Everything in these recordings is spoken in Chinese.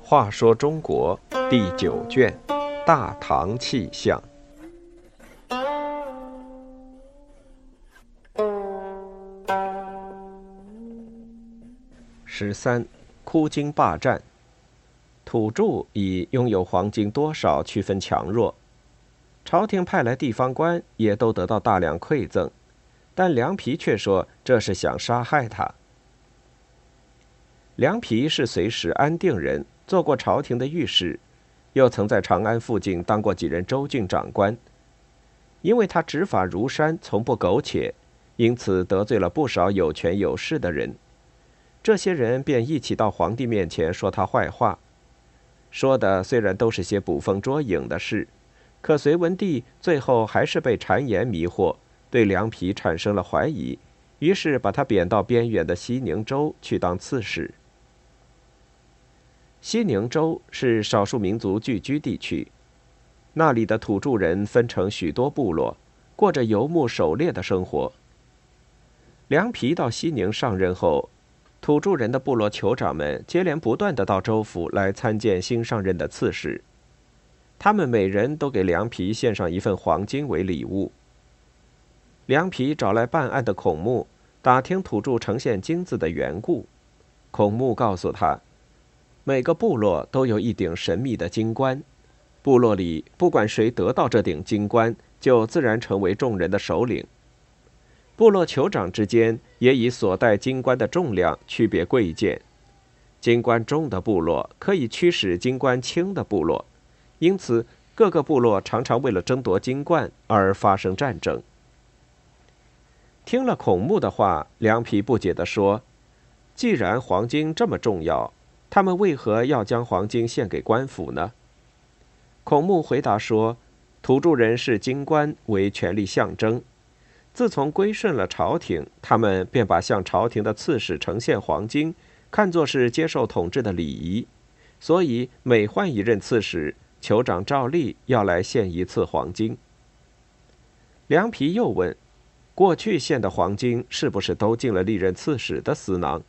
话说中国第九卷《大唐气象》十三，枯金霸占。土著以拥有黄金多少区分强弱，朝廷派来地方官也都得到大量馈赠，但梁皮却说这是想杀害他。梁皮是随时安定人。做过朝廷的御史，又曾在长安附近当过几任州郡长官。因为他执法如山，从不苟且，因此得罪了不少有权有势的人。这些人便一起到皇帝面前说他坏话，说的虽然都是些捕风捉影的事，可隋文帝最后还是被谗言迷惑，对梁皮产生了怀疑，于是把他贬到边远的西宁州去当刺史。西宁州是少数民族聚居地区，那里的土著人分成许多部落，过着游牧狩猎的生活。梁皮到西宁上任后，土著人的部落酋长们接连不断的到州府来参见新上任的刺史，他们每人都给梁皮献上一份黄金为礼物。梁皮找来办案的孔木，打听土著呈现金子的缘故，孔木告诉他。每个部落都有一顶神秘的金冠，部落里不管谁得到这顶金冠，就自然成为众人的首领。部落酋长之间也以所带金冠的重量区别贵贱，金冠重的部落可以驱使金冠轻的部落，因此各个部落常常为了争夺金冠而发生战争。听了孔目的话，梁皮不解地说：“既然黄金这么重要。”他们为何要将黄金献给官府呢？孔目回答说：“土著人视金冠为权力象征，自从归顺了朝廷，他们便把向朝廷的刺史呈现黄金看作是接受统治的礼仪，所以每换一任刺史，酋长照例要来献一次黄金。”梁皮又问：“过去献的黄金是不是都进了历任刺史的私囊？”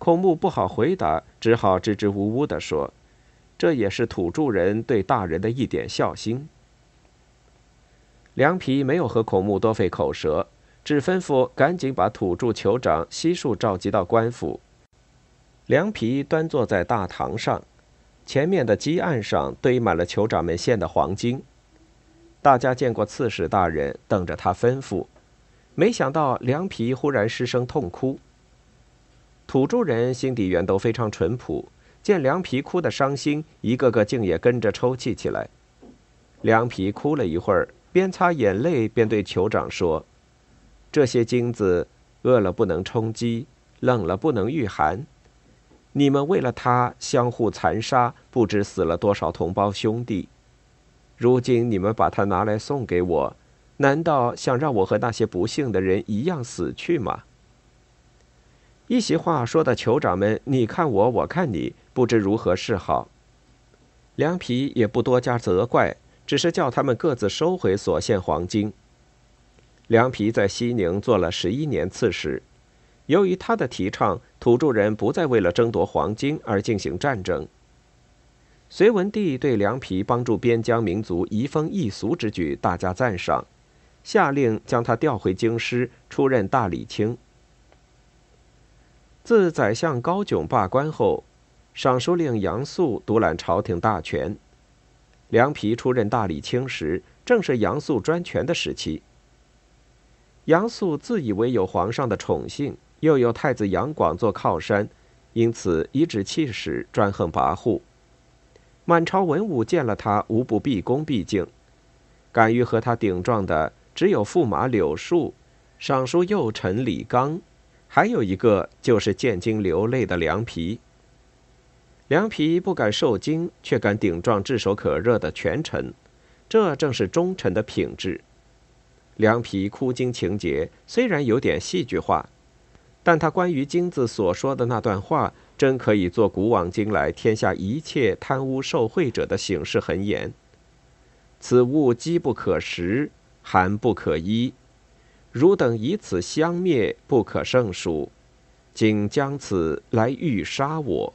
孔目不好回答，只好支支吾吾地说：“这也是土著人对大人的一点孝心。”梁皮没有和孔目多费口舌，只吩咐赶紧把土著酋长悉数召集到官府。梁皮端坐在大堂上，前面的基案上堆满了酋长们献的黄金。大家见过刺史大人，等着他吩咐，没想到凉皮忽然失声痛哭。土著人心底原都非常淳朴，见凉皮哭得伤心，一个个竟也跟着抽泣起来。凉皮哭了一会儿，边擦眼泪边对酋长说：“这些金子，饿了不能充饥，冷了不能御寒。你们为了他相互残杀，不知死了多少同胞兄弟。如今你们把他拿来送给我，难道想让我和那些不幸的人一样死去吗？”一席话说的酋长们，你看我，我看你，不知如何是好。凉皮也不多加责怪，只是叫他们各自收回所献黄金。凉皮在西宁做了十一年刺史，由于他的提倡，土著人不再为了争夺黄金而进行战争。隋文帝对凉皮帮助边疆民族移风易俗之举大加赞赏，下令将他调回京师，出任大理卿。自宰相高炯罢官后，尚书令杨素独揽朝廷大权。梁皮出任大理卿时，正是杨素专权的时期。杨素自以为有皇上的宠幸，又有太子杨广做靠山，因此颐指气使，专横跋扈。满朝文武见了他，无不毕恭毕敬。敢于和他顶撞的，只有驸马柳树、尚书右丞李纲。还有一个就是见金流泪的凉皮。凉皮不敢受惊，却敢顶撞炙手可热的权臣，这正是忠臣的品质。凉皮哭金情节虽然有点戏剧化，但他关于金子所说的那段话，真可以做古往今来天下一切贪污受贿者的醒世恒言。此物机不可食，寒不可依。汝等以此相灭，不可胜数，竟将此来欲杀我。